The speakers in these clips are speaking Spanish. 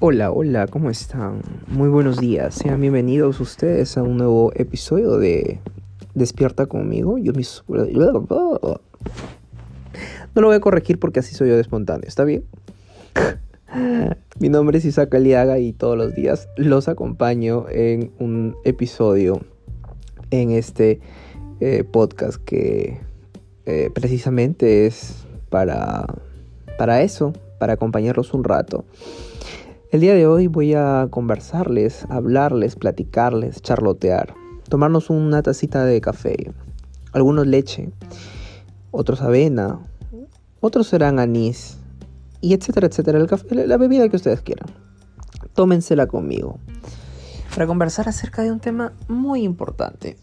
Hola, hola, ¿cómo están? Muy buenos días. Sean bienvenidos ustedes a un nuevo episodio de Despierta conmigo. Yo mis... No lo voy a corregir porque así soy yo de espontáneo, ¿está bien? Mi nombre es Isaac Aliaga y todos los días los acompaño en un episodio en este eh, podcast que eh, precisamente es para, para eso, para acompañarlos un rato. El día de hoy voy a conversarles, hablarles, platicarles, charlotear, tomarnos una tacita de café, algunos leche, otros avena, otros serán anís, y etcétera, etcétera, el café, la bebida que ustedes quieran. Tómensela conmigo para conversar acerca de un tema muy importante.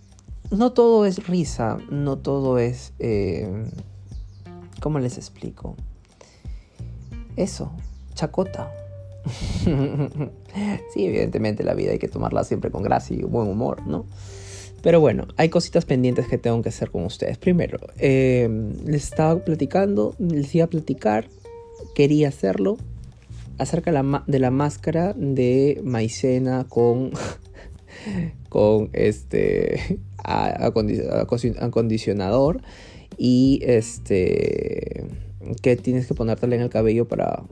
No todo es risa, no todo es... Eh, ¿Cómo les explico? Eso, chacota. sí, evidentemente la vida hay que tomarla siempre con gracia y buen humor, ¿no? Pero bueno, hay cositas pendientes que tengo que hacer con ustedes. Primero, eh, les estaba platicando, les iba a platicar, quería hacerlo, acerca de la, máscara de maicena con, con este acondicionador y este que tienes que ponértela en el cabello para,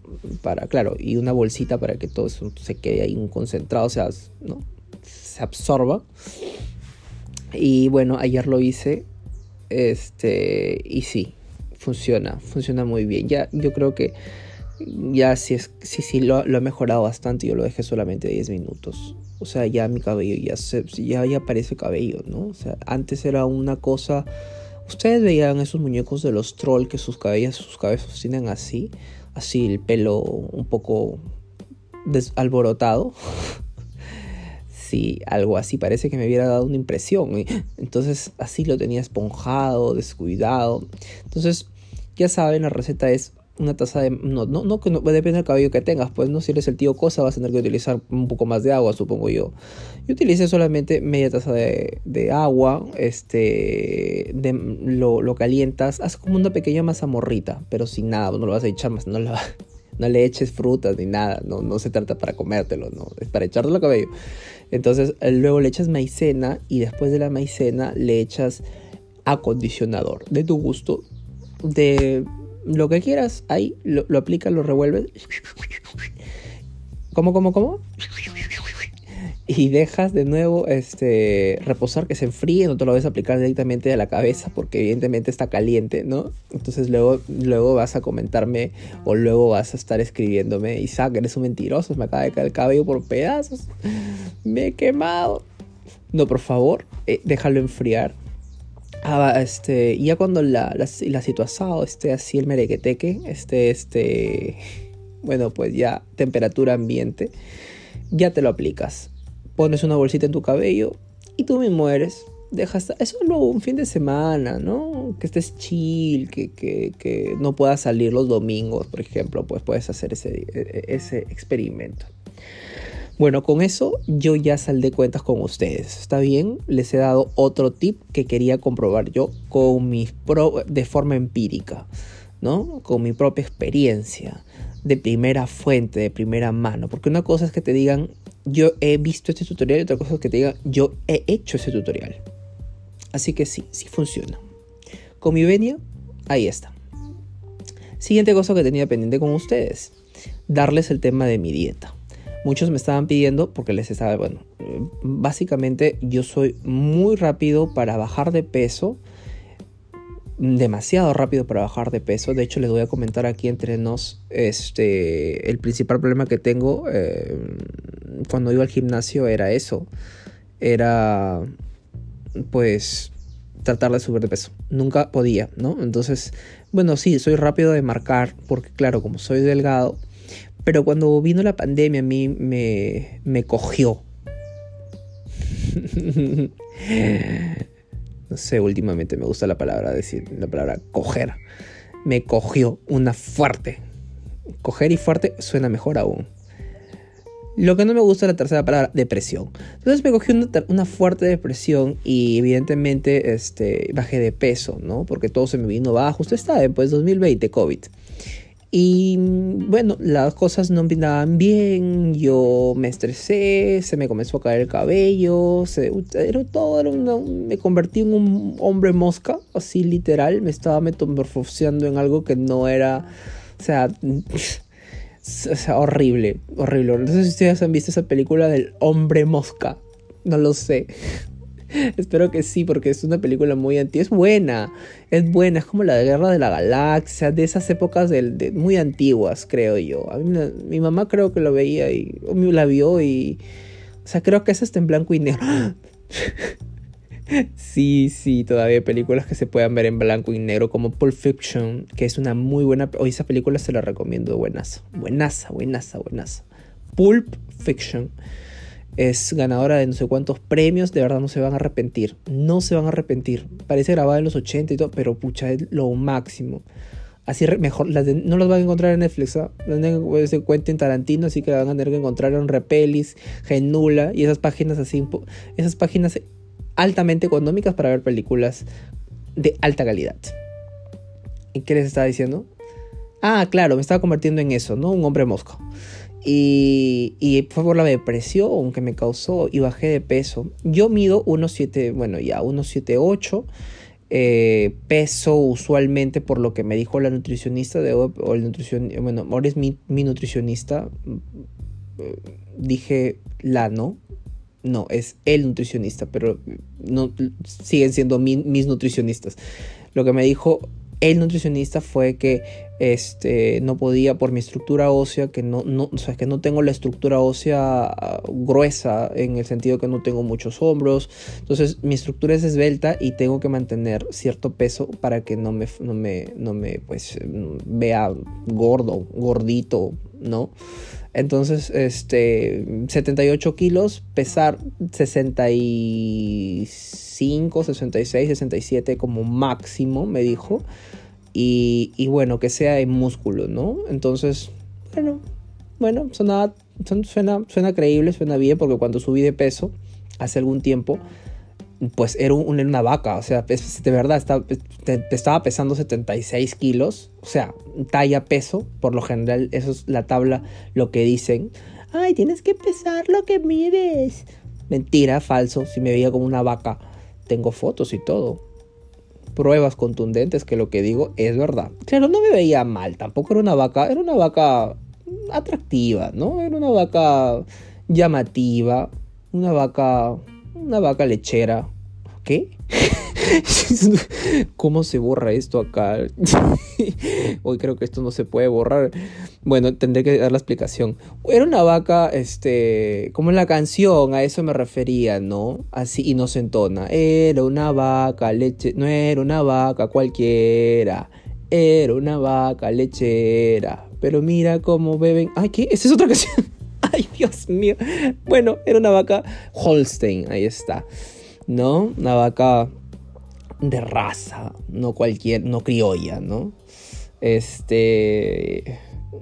para, claro, y una bolsita para que todo eso se quede ahí concentrado, o sea, ¿no? se absorba. Y bueno, ayer lo hice, este, y sí, funciona, funciona muy bien. Ya, yo creo que ya sí, es, sí, sí, lo, lo ha mejorado bastante, yo lo dejé solamente 10 minutos. O sea, ya mi cabello ya, se, ya, ya parece cabello, ¿no? O sea, antes era una cosa Ustedes veían esos muñecos de los trolls que sus cabellos, sus cabezas tienen así, así el pelo un poco alborotado. sí, algo así, parece que me hubiera dado una impresión. Entonces así lo tenía esponjado, descuidado. Entonces, ya saben, la receta es una taza de... No, no, no, no, depende del cabello que tengas, pues no, si eres el tío cosa vas a tener que utilizar un poco más de agua, supongo yo. Yo utilicé solamente media taza de, de agua, este, lo, lo, calientas, haz como una pequeña mazamorrita, pero sin nada, no lo vas a echar más, no, no le eches frutas ni nada, no, no se trata para comértelo, no, es para echártelo al cabello. Entonces eh, luego le echas maicena y después de la maicena le echas acondicionador de tu gusto, de lo que quieras, ahí lo, lo aplicas, lo revuelves. ¿Cómo, cómo, cómo? Y dejas de nuevo este, reposar, que se enfríe, no te lo vas a aplicar directamente a la cabeza porque evidentemente está caliente, ¿no? Entonces luego, luego vas a comentarme o luego vas a estar escribiéndome, Isaac, eres un mentiroso, me acaba de caer el cabello por pedazos, me he quemado. No, por favor, eh, déjalo enfriar, Ah, este, ya cuando la, la, situación esté así el merequeteque, esté este, bueno, pues ya temperatura ambiente, ya te lo aplicas. Pones una bolsita en tu cabello y tú mismo eres. Dejas, eso luego un fin de semana, ¿no? Que estés chill, que, que, que no puedas salir los domingos, por ejemplo, pues puedes hacer ese, e, e, ese experimento. Bueno, con eso yo ya saldé cuentas con ustedes. ¿Está bien? Les he dado otro tip que quería comprobar yo con mis pro de forma empírica, ¿no? Con mi propia experiencia, de primera fuente, de primera mano. Porque una cosa es que te digan, yo he visto este tutorial y otra cosa es que te digan, yo he hecho ese tutorial. Así que sí, sí funciona. Con mi venia, ahí está. Siguiente cosa que tenía pendiente con ustedes, darles el tema de mi dieta. Muchos me estaban pidiendo porque les estaba, bueno, básicamente yo soy muy rápido para bajar de peso, demasiado rápido para bajar de peso. De hecho, les voy a comentar aquí entre nos, este, el principal problema que tengo eh, cuando iba al gimnasio era eso, era, pues, tratar de subir de peso. Nunca podía, ¿no? Entonces, bueno, sí, soy rápido de marcar porque, claro, como soy delgado, pero cuando vino la pandemia a mí me, me cogió. no sé, últimamente me gusta la palabra decir, la palabra coger. Me cogió una fuerte. Coger y fuerte suena mejor aún. Lo que no me gusta es la tercera palabra, depresión. Entonces me cogí una, una, fuerte depresión y evidentemente este, bajé de peso, ¿no? Porque todo se me vino bajo. Usted sabe, pues 2020, COVID. Y bueno, las cosas no andaban bien, yo me estresé, se me comenzó a caer el cabello, se, era todo, era me convertí en un hombre mosca, así literal, me estaba metamorfoseando en algo que no era, o sea, o sea, horrible, horrible. No sé si ustedes han visto esa película del hombre mosca, no lo sé. Espero que sí, porque es una película muy antigua. Es buena, es buena, es como la Guerra de la Galaxia, de esas épocas de, muy antiguas, creo yo. A mí, mi mamá creo que lo veía y la vio y... O sea, creo que esa está en blanco y negro. sí, sí, todavía hay películas que se puedan ver en blanco y negro, como Pulp Fiction, que es una muy buena... Hoy esa película se la recomiendo, buenas. Buenaza, buenaza, buenaza. Pulp Fiction es ganadora de no sé cuántos premios, de verdad no se van a arrepentir, no se van a arrepentir. Parece grabada en los 80 y todo, pero pucha, es lo máximo. Así mejor, no los van a encontrar en Netflix, ¿ah? se cuenten Tarantino, así que la van a tener que encontrar en Repelis, Genula y esas páginas así, esas páginas altamente económicas para ver películas de alta calidad. ¿Y qué les estaba diciendo? Ah, claro, me estaba convirtiendo en eso, ¿no? Un hombre mosco. Y, fue por la depresión que me causó y bajé de peso. Yo mido 1,7, bueno, ya 1,78. Eh, peso usualmente por lo que me dijo la nutricionista de, o el nutrición, bueno, ahora es mi, nutricionista. Dije la no. No, es el nutricionista, pero no siguen siendo mis nutricionistas. Lo que me dijo el nutricionista fue que este, no podía por mi estructura ósea, que no, no, que no tengo la estructura ósea ah, gruesa en el sentido que no tengo muchos hombros. Entonces mi estructura es esbelta y tengo que mantener cierto peso para que no me, no me, no me pues, vea gordo, gordito, ¿no? Entonces, este, 78 kilos, pesar 65, 66, 67 como máximo, me dijo. Y, bueno, que sea en músculo, ¿no? Entonces, bueno, bueno, suena, suena, creíble, suena bien, porque cuando subí de peso hace algún tiempo, pues era, una vaca, o sea, de verdad, estaba, te, estaba pesando 76 kilos, o sea, talla peso, por lo general, eso es la tabla, lo que dicen. Ay, tienes que pesar lo que mides. Mentira, falso, si me veía como una vaca, tengo fotos y todo pruebas contundentes que lo que digo es verdad. Claro, no me veía mal, tampoco era una vaca, era una vaca atractiva, ¿no? Era una vaca llamativa, una vaca, una vaca lechera. ¿Qué? ¿Cómo se borra esto acá? Hoy creo que esto no se puede borrar. Bueno, tendré que dar la explicación. Era una vaca, este, como en la canción, a eso me refería, ¿no? Así inocentona. Era una vaca leche, no era una vaca cualquiera. Era una vaca lechera. Pero mira cómo beben. Ay, ¿qué? Esa es otra canción. Ay, Dios mío. Bueno, era una vaca Holstein, ahí está. ¿No? Una vaca de raza, no cualquier, no criolla, ¿no? Este,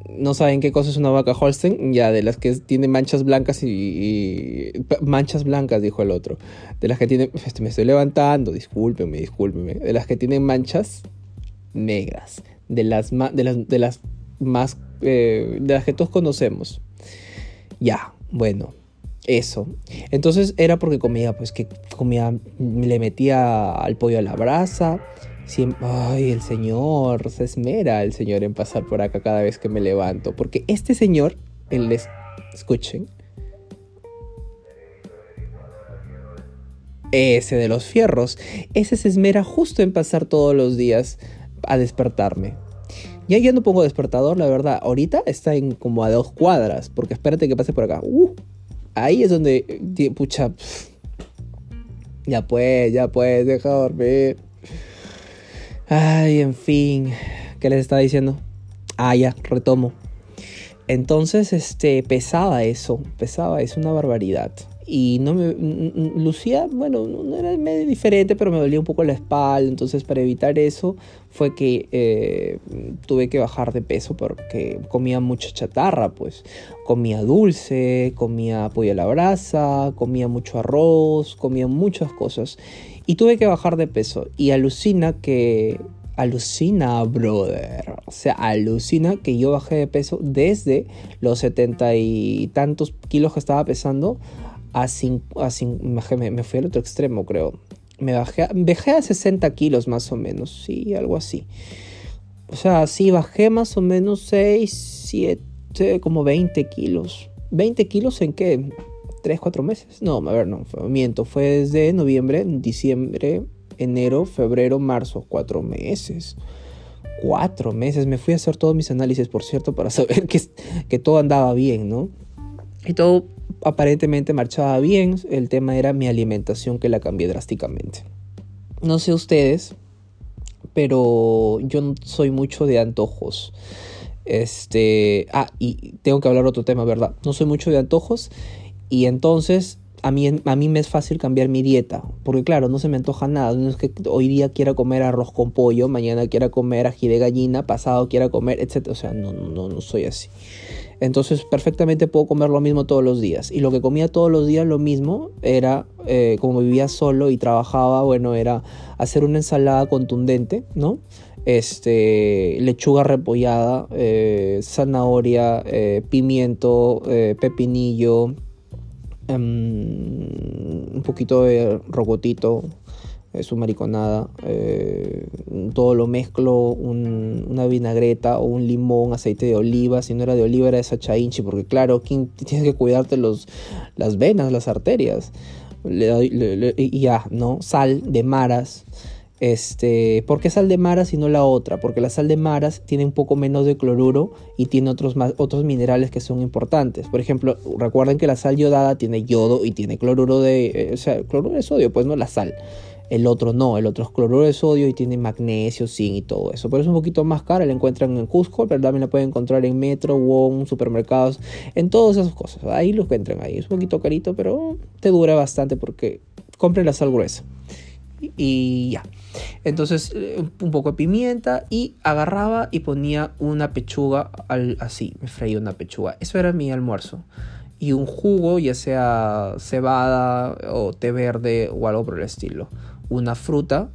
no saben qué cosa es una vaca Holstein, ya de las que tiene manchas blancas y, manchas blancas, dijo el otro. De las que tienen, este, me estoy levantando, discúlpenme, discúlpenme. De las que tienen manchas negras, de las, de las, de las más, eh, de las que todos conocemos. Ya, bueno, eso. Entonces era porque comía, pues que comía, le metía al pollo a la brasa. Siempre, ay, el señor, se esmera el señor en pasar por acá cada vez que me levanto. Porque este señor, el les, escuchen, ese de los fierros, ese se esmera justo en pasar todos los días a despertarme. Ya ya no pongo despertador, la verdad. Ahorita está en como a dos cuadras, porque espérate que pase por acá. Uh, ahí es donde, pucha, ya pues, ya pues, deja dormir. Ay, en fin, ¿qué les estaba diciendo? Ah, ya, retomo. Entonces, este, pesaba eso, pesaba, es una barbaridad y no me lucía bueno no era medio diferente pero me dolía un poco la espalda. Entonces para evitar eso fue que eh, tuve que bajar de peso porque comía mucha chatarra pues. Comía dulce comía pollo a la brasa comía mucho arroz comía muchas cosas. Y tuve que bajar de peso. Y alucina que alucina brother. O sea, alucina que yo bajé de peso desde los setenta y tantos kilos que estaba pesando a, cinco, a me, me, fui al otro extremo, creo. Me bajé, a, bajé a 60 kilos más o menos, sí, algo así. O sea, sí, bajé más o menos 6, 7, como 20 kilos. ¿20 kilos en qué? ¿3, 4 meses? No, a ver, no, miento. Fue desde noviembre, diciembre, enero, febrero, marzo. 4 meses cuatro meses. Me fui a hacer todos mis análisis, por cierto, para saber que, que todo andaba bien, ¿no? Y todo aparentemente marchaba bien. El tema era mi alimentación que la cambié drásticamente. No sé ustedes, pero yo no soy mucho de antojos. Este, ah, y tengo que hablar otro tema, ¿verdad? No soy mucho de antojos y entonces a mí, a mí me es fácil cambiar mi dieta, porque claro, no se me antoja nada, no es que hoy día quiera comer arroz con pollo, mañana quiera comer ají de gallina, pasado quiera comer, etc. O sea, no, no, no soy así. Entonces perfectamente puedo comer lo mismo todos los días. Y lo que comía todos los días lo mismo era, eh, como vivía solo y trabajaba, bueno, era hacer una ensalada contundente, ¿no? Este, lechuga repollada, eh, zanahoria, eh, pimiento, pepinillo, Em, un poquito de rocotito, su mariconada, eh, todo lo mezclo, una vinagreta o un limón, aceite de oliva, si no era de oliva era de sachainchi, porque claro, tienes que cuidarte los, las venas, las arterias, y ya, ¿no? Sal de maras, este, ¿Por qué sal de maras y no la otra? Porque la sal de maras tiene un poco menos de cloruro y tiene otros, otros minerales que son importantes. Por ejemplo, recuerden que la sal yodada tiene yodo y tiene cloruro de, eh, o sea, cloruro de sodio, pues no la sal. El otro no, el otro es cloruro de sodio y tiene magnesio, zinc y todo eso. Pero es un poquito más cara, la encuentran en Cusco, pero también la pueden encontrar en Metro, Wong, supermercados, en todas esas cosas. Ahí lo encuentran ahí. Es un poquito carito, pero te dura bastante porque compren la sal gruesa y ya. Entonces eh, un poco de pimienta y agarraba y ponía una pechuga así, me freía una pechuga. Eso era mi almuerzo. Y un jugo, ya sea cebada o té verde o algo por el estilo. Una fruta.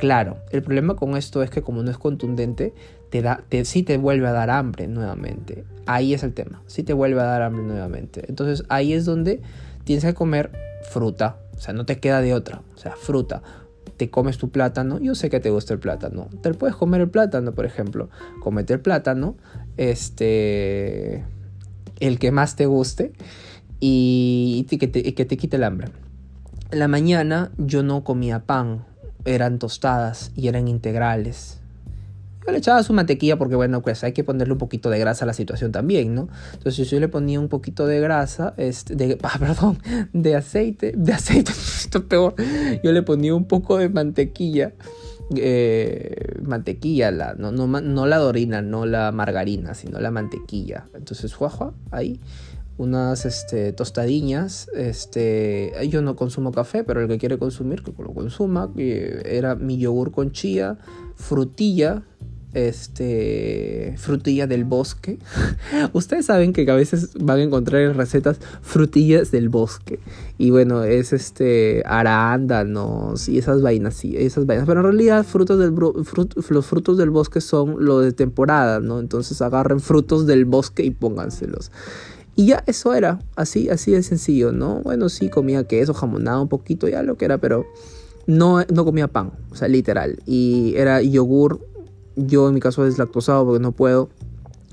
Claro, el problema con esto es que como no es contundente, te da, te, sí te vuelve a dar hambre nuevamente. Ahí es el tema, sí te vuelve a dar hambre nuevamente. Entonces ahí es donde tienes que comer fruta, o sea, no te queda de otra. O sea, fruta. Te comes tu plátano. Yo sé que te gusta el plátano. Te puedes comer el plátano, por ejemplo. Comete el plátano. Este. El que más te guste. Y, que, te, que te quite el hambre. En la mañana yo no comía pan. Eran tostadas y eran integrales le echaba su mantequilla porque, bueno, pues hay que ponerle un poquito de grasa a la situación también, ¿no? Entonces yo le ponía un poquito de grasa, este, de, ah, perdón, de aceite, de aceite, esto es peor, yo le ponía un poco de mantequilla, eh, mantequilla, la, no, no, no, la dorina, no la margarina, sino la mantequilla. Entonces, juajua, ahí unas este. Este, yo no consumo café, pero el que quiere consumir, que lo consuma. Era mi yogur con chía, frutilla, este frutilla del bosque. Ustedes saben que a veces van a encontrar en recetas frutillas del bosque. Y bueno, es este arándanos y esas vainas, sí, esas vainas. Pero en realidad frutos del los frutos del bosque son lo de temporada, ¿no? Entonces agarren frutos del bosque y pónganselos. Y ya eso era, así, así de sencillo, ¿no? Bueno, sí comía queso, jamonado un poquito, ya lo que era, pero no, no comía pan, o sea, literal. Y era yogur yo en mi caso es lactosado porque no puedo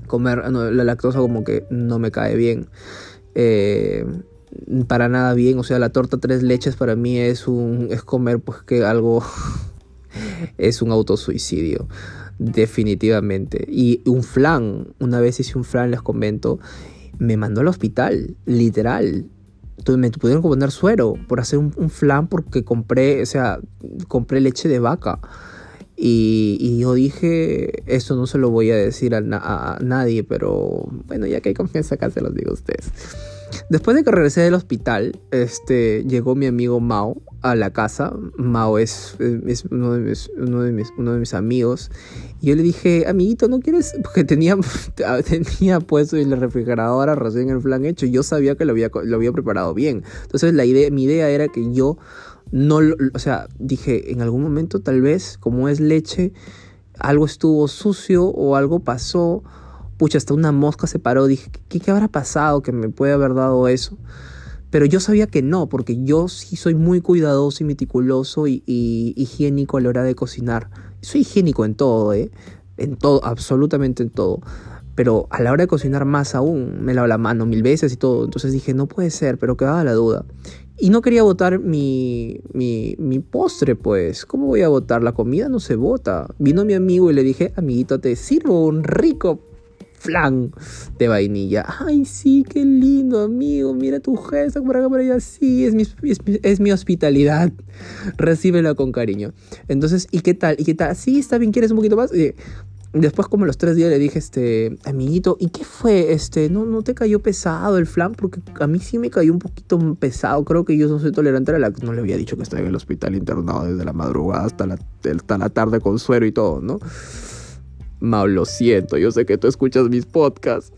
comer la lactosa como que no me cae bien. Eh, para nada bien, o sea, la torta tres leches para mí es un es comer pues que algo es un autosuicidio definitivamente. Y un flan, una vez hice un flan, les comento, me mandó al hospital, literal. Entonces me pudieron poner suero por hacer un, flan porque compré, o sea, compré leche de vaca. Y, yo dije, esto no se lo voy a decir a, nadie, pero bueno, ya que hay confianza acá se los digo a ustedes. Después de que regresé del hospital, este, llegó mi amigo Mao a la casa. Mao es, uno, de mis, uno, de mis, uno de mis amigos. Y yo le dije, amiguito, ¿no quieres? Porque tenía, tenía puesto en la refrigeradora recién el flan hecho. Yo sabía que lo había, lo había preparado bien. Entonces la idea, mi idea era que yo no, o sea, dije, en algún momento tal vez, como es leche, algo estuvo sucio o algo pasó. Pucha, hasta una mosca se paró. Dije, ¿qué, qué habrá pasado que me puede haber dado eso? Pero yo sabía que no, porque yo sí soy muy cuidadoso y meticuloso y, higiénico a la hora de cocinar. Soy higiénico en todo, ¿eh? En todo, absolutamente en todo. Pero a la hora de cocinar más aún, me lavo la mano mil veces y todo. Entonces dije, no puede ser, pero quedaba la duda. Y no quería botar mi, mi, mi, postre, pues. ¿Cómo voy a botar? La comida no se bota. Vino mi amigo y le dije, amiguito, te sirvo un rico flan de vainilla. Ay, sí, qué lindo, amigo. Mira tu gesto por acá, por allá. Sí, es mi, es, mi hospitalidad. Recíbela con cariño. Entonces, ¿y qué tal? ¿Y qué tal? Sí, está bien, ¿quieres un poquito más? después como los tres días le dije, este, amiguito, ¿y qué fue? Este, ¿no, ¿no te cayó pesado el flan? Porque a mí sí me cayó un poquito pesado. Creo que yo no soy tolerante a la... No le había dicho que estaba en el hospital internado desde la madrugada hasta la, hasta la tarde con suero y todo, ¿no? Mau, lo siento, yo sé que tú escuchas mis podcasts.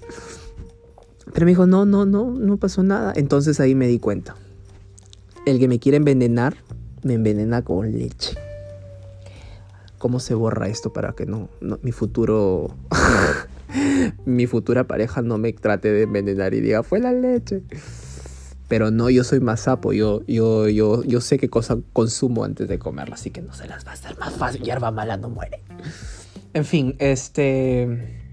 Pero me dijo, no, no, no, no pasó nada. Entonces ahí me di cuenta. El que me quiere envenenar, me envenena con leche cómo se borra esto para que no, mi futuro mi futura pareja no me trate de envenenar y diga fue la leche pero no yo soy más sapo yo yo yo yo sé qué cosa consumo antes de comerla así que no se las va a hacer más fácil hierba mala no muere en fin este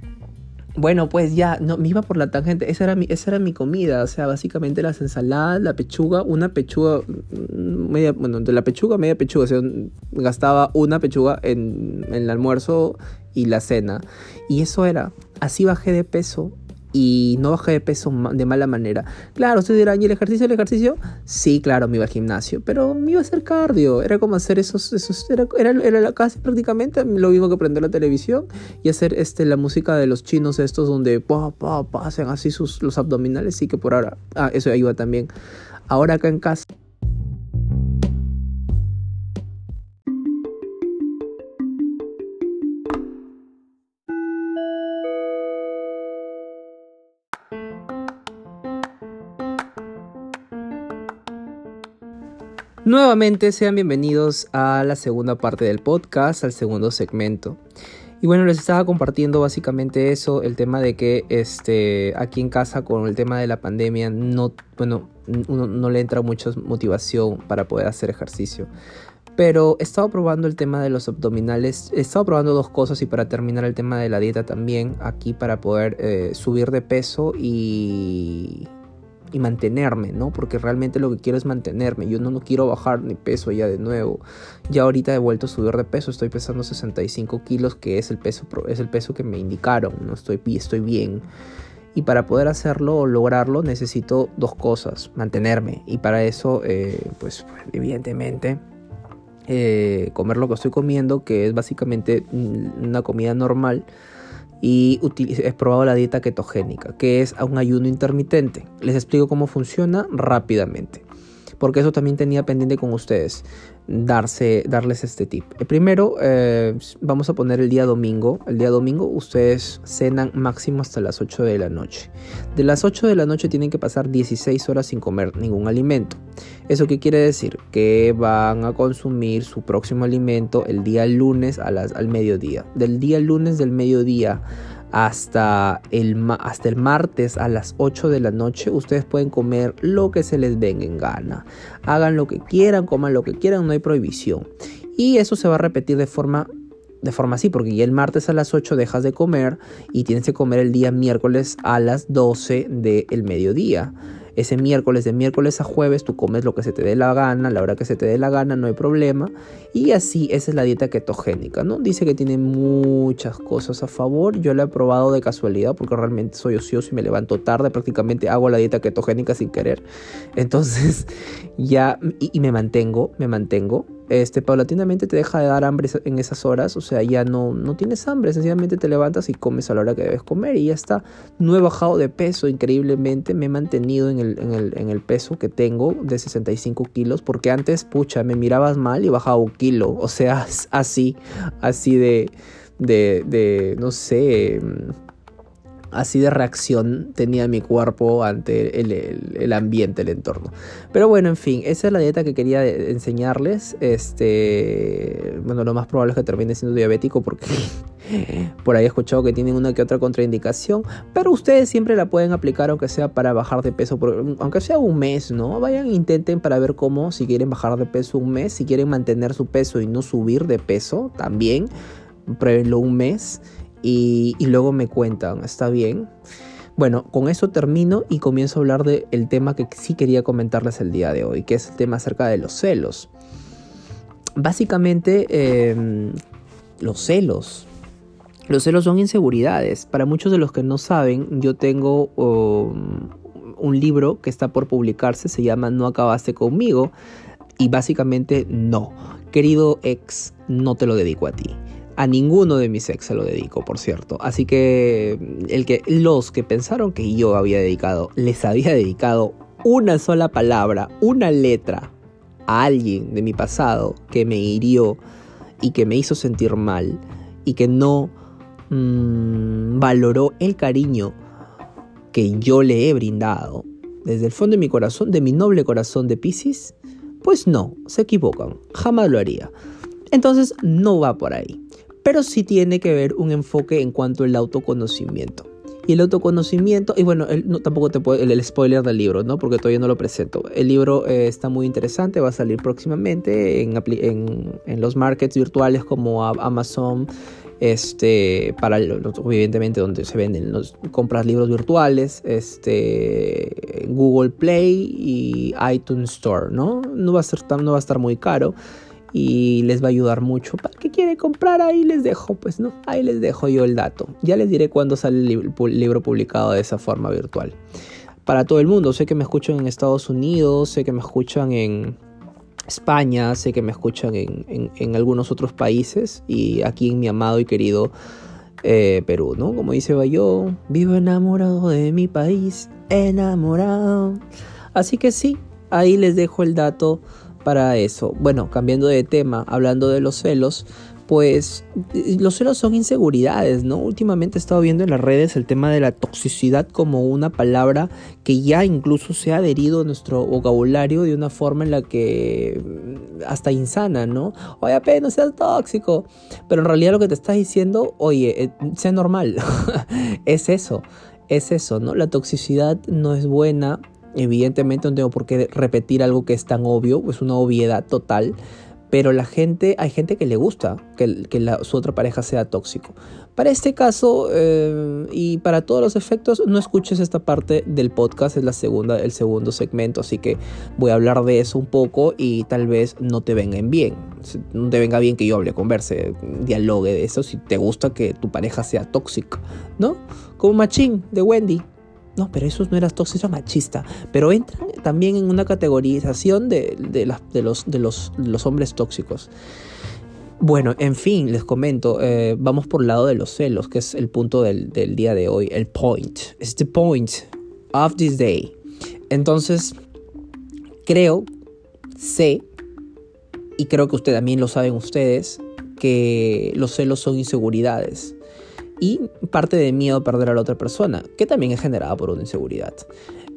bueno, pues ya, no, me iba por la tangente. Esa era mi, esa era mi comida. O sea, básicamente las ensaladas, la pechuga, una pechuga, mm, media, bueno, de la pechuga, media pechuga. O sea, gastaba una pechuga en, en el almuerzo y la cena. Y eso era. Así bajé de peso y no bajé de peso de mala manera. Claro, ustedes dirán, ¿y el ejercicio? ¿El ejercicio? Sí, claro, me iba al gimnasio, pero me iba a hacer cardio. Era como hacer esos, esos era, era, era casi prácticamente lo mismo que prender la televisión y hacer este, la música de los chinos estos donde pa, pa, pa, hacen así sus, los abdominales. Sí que por ahora, ah, eso ayuda también. Ahora acá en casa Nuevamente sean bienvenidos a la segunda parte del podcast, al segundo segmento. Y bueno, les estaba compartiendo básicamente eso, el tema de que este, aquí en casa con el tema de la pandemia no, bueno, no le entra mucha motivación para poder hacer ejercicio. Pero he estado probando el tema de los abdominales, he estado probando dos cosas y para terminar el tema de la dieta también, aquí para poder eh, subir de peso y, y mantenerme, ¿no? Porque realmente lo que quiero es mantenerme. Yo no, no quiero bajar ni peso ya de nuevo. Ya ahorita he vuelto a subir de peso. Estoy pesando 65 kilos, que es el peso, es el peso que me indicaron. No estoy, estoy bien. Y para poder hacerlo o lograrlo necesito dos cosas. Mantenerme. Y para eso, eh, pues evidentemente... Eh, comer lo que estoy comiendo, que es básicamente una comida normal, y he probado la dieta ketogénica, que es un ayuno intermitente. Les explico cómo funciona rápidamente, porque eso también tenía pendiente con ustedes darse, darles este tip. El primero, eh, vamos a poner el día domingo. El día domingo ustedes cenan máximo hasta las 8 de la noche. De las 8 de la noche tienen que pasar 16 horas sin comer ningún alimento. ¿Eso qué quiere decir? Que van a consumir su próximo alimento el día lunes a las, al mediodía. Del día lunes del mediodía hasta el, hasta el martes a las 8 de la noche ustedes pueden comer lo que se les venga en gana. Hagan lo que quieran, coman lo que quieran, no hay prohibición. Y eso se va a repetir de forma de forma así, porque ya el martes a las 8 dejas de comer y tienes que comer el día miércoles a las 12 del mediodía. Ese miércoles, de miércoles a jueves, tú comes lo que se te dé la gana, la hora que se te dé la gana, no hay problema. Y así, esa es la dieta ketogénica, ¿no? Dice que tiene muchas cosas a favor. Yo la he probado de casualidad porque realmente soy ocioso y me levanto tarde, prácticamente hago la dieta ketogénica sin querer. Entonces, ya, y, y me mantengo, me mantengo este, paulatinamente te deja de dar hambre en esas horas, o sea, ya no, no tienes hambre, sencillamente te levantas y comes a la hora que debes comer y ya está. No he bajado de peso increíblemente, me he mantenido en el, en el, en el peso que tengo de 65 kilos, porque antes, pucha, me mirabas mal y bajaba un kilo, o sea, así, así de, de, de no sé así de reacción tenía mi cuerpo ante el, ambiente, el entorno. Pero bueno, en fin, esa es la dieta que quería enseñarles. Este, bueno, lo más probable es que termine siendo diabético porque por ahí he escuchado que tienen una que otra contraindicación. Pero ustedes siempre la pueden aplicar aunque sea para bajar de peso, aunque sea un mes, ¿no? Vayan, intenten para ver cómo, si quieren bajar de peso un mes, si quieren mantener su peso y no subir de peso, también pruébenlo un mes y, luego me cuentan, ¿está bien? Bueno, con eso termino y comienzo a hablar del tema que sí quería comentarles el día de hoy, que es el tema acerca de los celos. Básicamente, em, los celos. Los celos son inseguridades. Para muchos de los que no saben, yo tengo um, un libro que está por publicarse, se llama No acabaste conmigo. Y básicamente no. Querido ex, no te lo dedico a ti. A ninguno de mis ex se lo dedico, por cierto. Así que, el que los que pensaron que yo había dedicado, les había dedicado una sola palabra, una letra a alguien de mi pasado que me hirió y que me hizo sentir mal y que no mm, valoró el cariño que yo le he brindado desde el fondo de mi corazón, de mi noble corazón de Pisces, pues no, se equivocan, jamás lo haría. Entonces no va por ahí pero sí tiene que ver un enfoque en cuanto al autoconocimiento. Y el autoconocimiento, y bueno, no, tampoco te puedo, el, spoiler del libro, ¿no? Porque todavía no lo presento. El libro eh, está muy interesante, va a salir próximamente en, en, los markets virtuales como Amazon, este, para evidentemente donde se venden los compras libros virtuales, este, Google Play y iTunes Store, ¿no? No va a ser no va a estar muy caro y les va a ayudar mucho. ¿Para qué quiere comprar? Ahí les dejo, pues no, ahí les dejo yo el dato. Ya les diré cuándo sale el libro publicado de esa forma virtual. Para todo el mundo, sé que me escuchan en Estados Unidos, sé que me escuchan en España, sé que me escuchan en, algunos otros países y aquí en mi amado y querido eh, Perú, ¿no? Como dice Bayo, vivo enamorado de mi país, enamorado. Así que sí, ahí les dejo el dato para eso. Bueno, cambiando de tema, hablando de los celos, pues los celos son inseguridades, ¿no? Últimamente he estado viendo en las redes el tema de la toxicidad como una palabra que ya incluso se ha adherido a nuestro vocabulario de una forma en la que mm, hasta insana, ¿no? Oye, apenas no seas tóxico. Pero en realidad lo que te estás diciendo, oye, eh, sea normal. es eso, es eso, ¿no? La toxicidad no es buena Evidentemente no tengo por qué repetir algo que es tan obvio, es una obviedad total, pero la gente, hay gente que le gusta que, su otra pareja sea tóxico. Para este caso eh, y para todos los efectos, no escuches esta parte del podcast, es la segunda, el segundo segmento, así que voy a hablar de eso un poco y tal vez no te vengan bien. No te venga bien que yo hable, converse, dialogue de eso si te gusta que tu pareja sea tóxica, ¿no? Como Machín de Wendy, no, pero eso no era tóxico machista. Pero entran también en una categorización de, de, los, de, los, hombres tóxicos. Bueno, en fin, les comento, eh, vamos por el lado de los celos, que es el punto del, del día de hoy, el point. Es the point of this day. Entonces, creo, sé, y creo que ustedes también lo saben ustedes, que los celos son inseguridades y parte de miedo a perder a la otra persona, que también es generada por una inseguridad.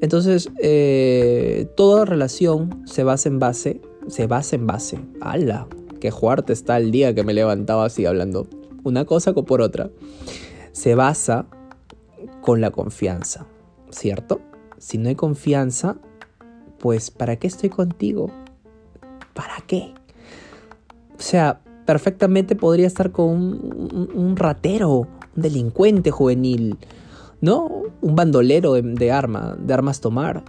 Entonces, eh, toda relación se basa en base, se basa en base. ¡Hala! ¡Qué fuerte está el día que me levantaba así hablando! Una cosa por otra. Se basa con la confianza, ¿cierto? Si no hay confianza, pues ¿para qué estoy contigo? ¿Para qué? O sea, perfectamente podría estar con un ratero, un delincuente juvenil, ¿no? Un bandolero de, arma, de armas tomar.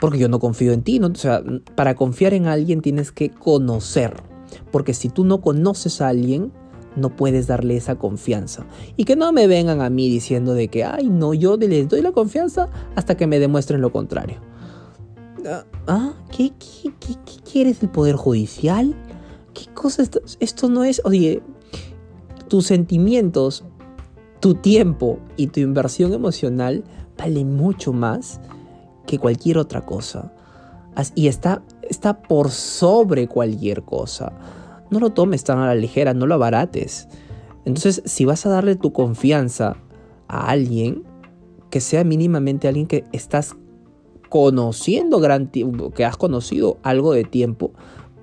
Porque yo no confío en ti, ¿no? O sea, para confiar en alguien tienes que conocer. Porque si tú no conoces a alguien, no puedes darle esa confianza. Y que no me vengan a mí diciendo de que, ay, no, yo les doy la confianza hasta que me demuestren lo contrario. Ah, ah ¿qué, qué, qué, quieres el Poder Judicial? ¿Qué cosa? Esto, esto no es, oye, tus sentimientos tu tiempo y tu inversión emocional vale mucho más que cualquier otra cosa. Y está, está por sobre cualquier cosa. No lo tomes tan a la ligera, no lo abarates. Entonces, si vas a darle tu confianza a alguien, que sea mínimamente alguien que estás conociendo gran tiempo, que has conocido algo de tiempo,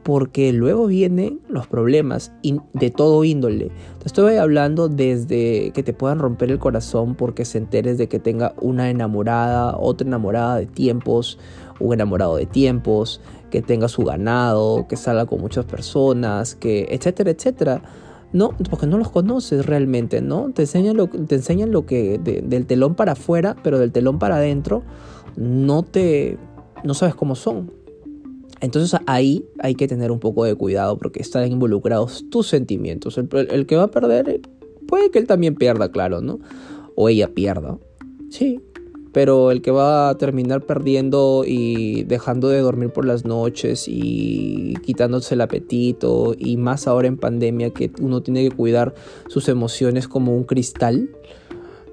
porque luego vienen los problemas de todo índole. Te estoy hablando desde que te puedan romper el corazón porque se enteres de que tenga una enamorada, otra enamorada de tiempos, un enamorado de tiempos, que tenga su ganado, que salga con muchas personas, que etcétera, etcétera. No, porque no los conoces realmente, ¿no? Te enseñan lo, te enseñan lo que del telón para afuera, pero del telón para adentro no te no sabes cómo son. Entonces ahí hay que tener un poco de cuidado porque están involucrados tus sentimientos. El, que va a perder, puede que él también pierda, claro, ¿no? O ella pierda. Sí, pero el que va a terminar perdiendo y dejando de dormir por las noches y quitándose el apetito y más ahora en pandemia que uno tiene que cuidar sus emociones como un cristal,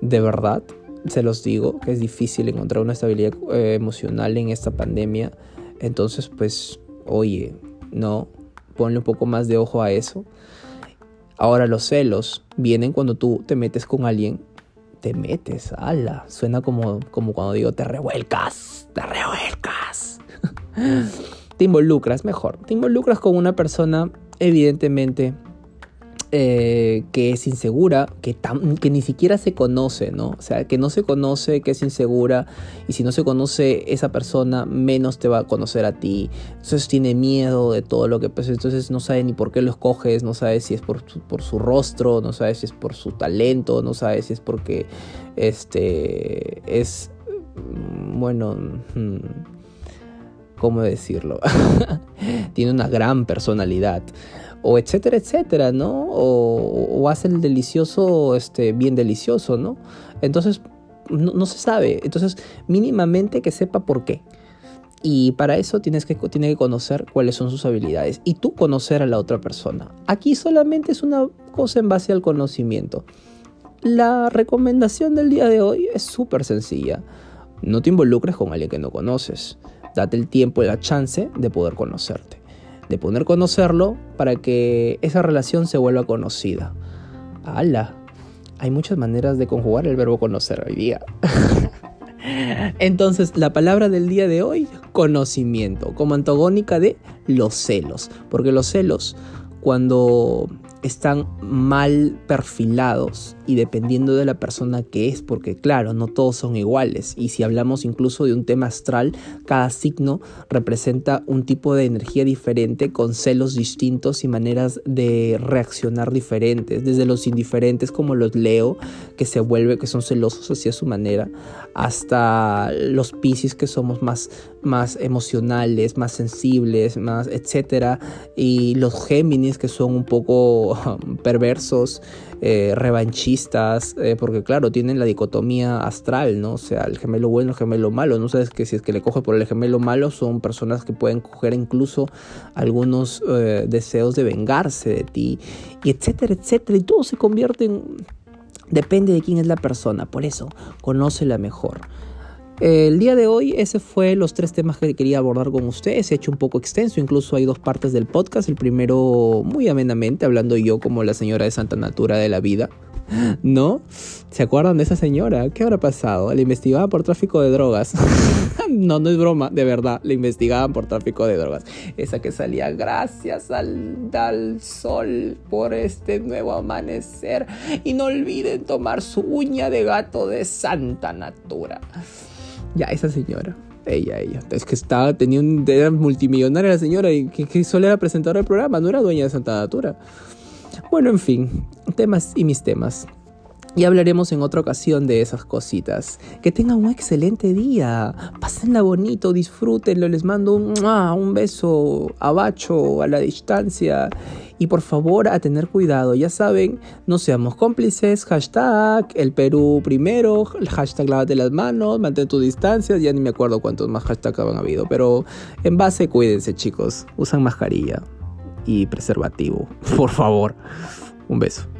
de verdad, se los digo, que es difícil encontrar una estabilidad eh, emocional en esta pandemia entonces, pues, oye, no, ponle un poco más de ojo a eso. Ahora los celos vienen cuando tú te metes con alguien, te metes, ala, suena como, como cuando digo te revuelcas, te revuelcas. te involucras mejor, te involucras con una persona evidentemente eh, que es insegura, que, que ni siquiera se conoce, ¿no? O sea, que no se conoce, que es insegura, y si no se conoce esa persona, menos te va a conocer a ti. Entonces tiene miedo de todo lo que pues entonces no sabe ni por qué lo escoges, no sabe si es por, por su rostro, no sabe si es por su talento, no sabe si es porque este es mm, bueno, mm, ¿cómo decirlo? tiene una gran personalidad o etcétera, etcétera, ¿no? O, hace el delicioso este, bien delicioso, ¿no? Entonces, no, se sabe. Entonces, mínimamente que sepa por qué. Y para eso tienes que, tiene que conocer cuáles son sus habilidades y tú conocer a la otra persona. Aquí solamente es una cosa en base al conocimiento. La recomendación del día de hoy es súper sencilla. No te involucres con alguien que no conoces. Date el tiempo y la chance de poder conocerte de poder conocerlo para que esa relación se vuelva conocida. ¡Hala! Hay muchas maneras de conjugar el verbo conocer hoy día. Entonces, la palabra del día de hoy, conocimiento, como antagónica de los celos, porque los celos, cuando están mal perfilados y dependiendo de la persona que es, porque claro, no todos son iguales. Y si hablamos incluso de un tema astral, cada signo representa un tipo de energía diferente con celos distintos y maneras de reaccionar diferentes. Desde los indiferentes como los Leo, que se vuelve, que son celosos hacia su manera, hasta los Pisces que somos más, más emocionales, más sensibles, más etcétera. Y los Géminis que son un poco perversos, eh, revanchistas, eh, porque claro, tienen la dicotomía astral, ¿no? O sea, el gemelo bueno, el gemelo malo, no sabes que si es que le coge por el gemelo malo, son personas que pueden coger incluso algunos eh, deseos de vengarse de ti, y etcétera, etcétera, y todo se convierte en... Depende de quién es la persona, por eso, conócela mejor. El día de hoy, ese fue los tres temas que quería abordar con ustedes. He hecho un poco extenso, incluso hay dos partes del podcast. El primero, muy amenamente, hablando yo como la señora de Santa Natura de la vida. ¿No? ¿Se acuerdan de esa señora? ¿Qué habrá pasado? La investigaban por tráfico de drogas. no, no es broma, de verdad. La investigaban por tráfico de drogas. Esa que salía gracias al, al sol por este nuevo amanecer. Y no olviden tomar su uña de gato de Santa Natura. Ya, esa señora. Ella, ella. Es que estaba, tenía un, era multimillonaria la señora y que, solo era presentadora del programa, no era dueña de Santa Natura. Bueno, en fin, temas y mis temas. Y hablaremos en otra ocasión de esas cositas. Que tengan un excelente día. Pásenla bonito, disfrútenlo. Les mando un, un beso abacho a la distancia. Y por favor, a tener cuidado. Ya saben, no seamos cómplices. Hashtag el Perú primero. Hashtag lávate las manos. Mantén tu distancia. Ya ni me acuerdo cuántos más hashtags han habido. Pero en base, cuídense, chicos. Usan mascarilla y preservativo. Por favor. Un beso.